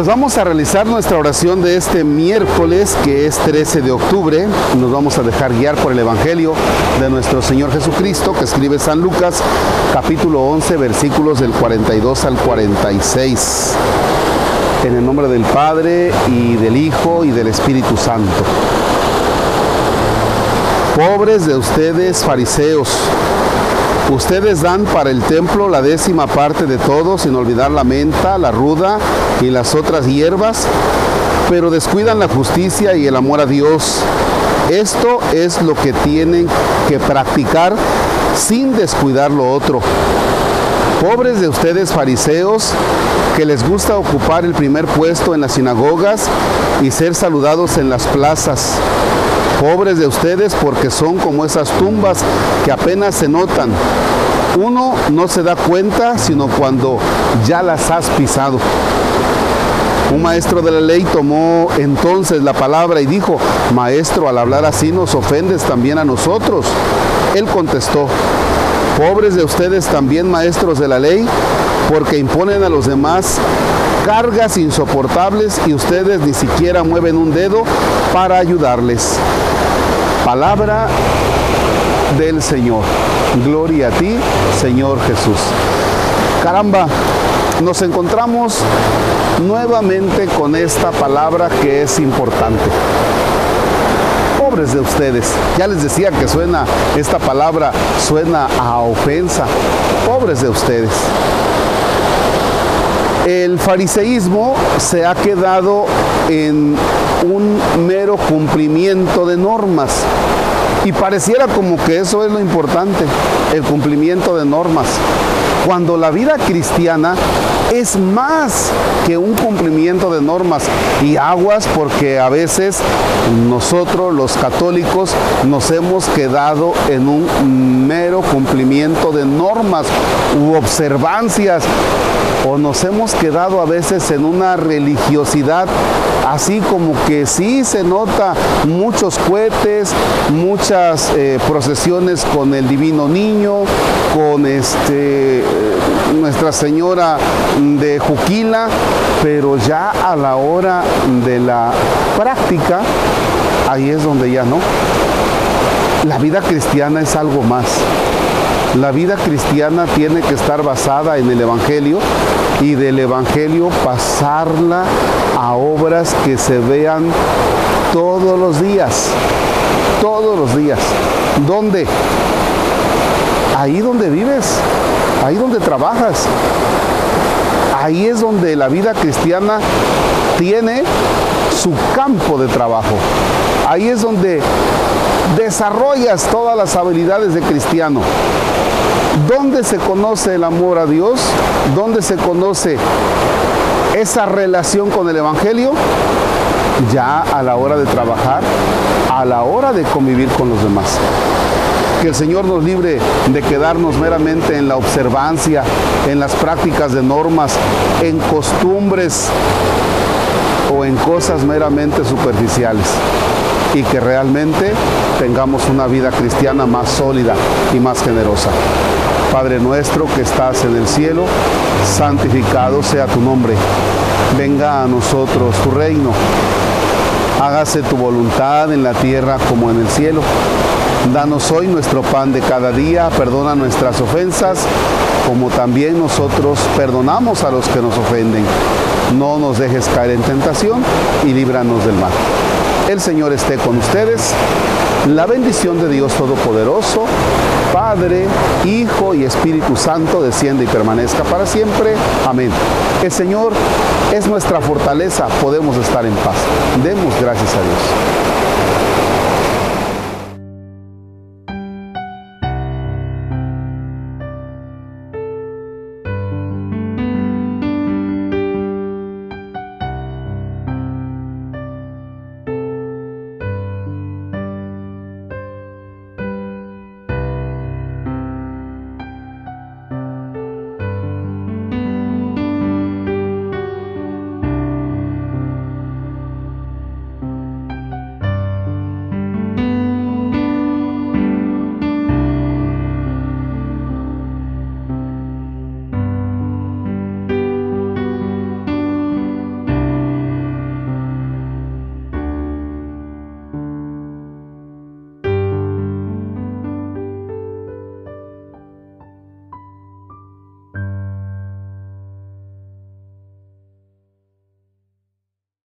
Pues vamos a realizar nuestra oración de este miércoles, que es 13 de octubre. Nos vamos a dejar guiar por el Evangelio de nuestro Señor Jesucristo, que escribe San Lucas, capítulo 11, versículos del 42 al 46. En el nombre del Padre y del Hijo y del Espíritu Santo. Pobres de ustedes, fariseos Ustedes dan para el templo la décima parte de todo, sin olvidar la menta, la ruda y las otras hierbas, pero descuidan la justicia y el amor a Dios. Esto es lo que tienen que practicar sin descuidar lo otro. Pobres de ustedes fariseos, que les gusta ocupar el primer puesto en las sinagogas y ser saludados en las plazas Pobres de ustedes porque son como esas tumbas que apenas se notan. Uno no se da cuenta sino cuando ya las has pisado. Un maestro de la ley tomó entonces la palabra y dijo, Maestro, al hablar así nos ofendes también a nosotros. Él contestó, Pobres de ustedes también, maestros de la ley, porque imponen a los demás cargas insoportables y ustedes ni siquiera mueven un dedo para ayudarles. Palabra del Señor. Gloria a ti, Señor Jesús. Caramba, nos encontramos nuevamente con esta palabra que es importante. Pobres de ustedes. Ya les decía que suena, esta palabra suena a ofensa. Pobres de ustedes. El fariseísmo se ha quedado en un mero cumplimiento de normas. Y pareciera como que eso es lo importante, el cumplimiento de normas, cuando la vida cristiana es más que un cumplimiento de normas y aguas porque a veces nosotros los católicos nos hemos quedado en un mero cumplimiento de normas u observancias o nos hemos quedado a veces en una religiosidad así como que sí se nota muchos cohetes, muchas eh, procesiones con el divino niño, con este, eh, Nuestra Señora de Juquila, pero ya a la hora de la práctica, ahí es donde ya no. La vida cristiana es algo más. La vida cristiana tiene que estar basada en el Evangelio y del Evangelio pasarla a obras que se vean todos los días, todos los días. ¿Dónde? Ahí donde vives, ahí donde trabajas. Ahí es donde la vida cristiana tiene su campo de trabajo. Ahí es donde desarrollas todas las habilidades de cristiano. ¿Dónde se conoce el amor a Dios? ¿Dónde se conoce esa relación con el Evangelio? Ya a la hora de trabajar, a la hora de convivir con los demás. Que el Señor nos libre de quedarnos meramente en la observancia, en las prácticas de normas, en costumbres o en cosas meramente superficiales y que realmente tengamos una vida cristiana más sólida y más generosa. Padre nuestro que estás en el cielo, santificado sea tu nombre. Venga a nosotros tu reino. Hágase tu voluntad en la tierra como en el cielo. Danos hoy nuestro pan de cada día, perdona nuestras ofensas, como también nosotros perdonamos a los que nos ofenden. No nos dejes caer en tentación y líbranos del mal. El Señor esté con ustedes. La bendición de Dios Todopoderoso, Padre, Hijo y Espíritu Santo, desciende y permanezca para siempre. Amén. El Señor es nuestra fortaleza, podemos estar en paz. Demos gracias a Dios.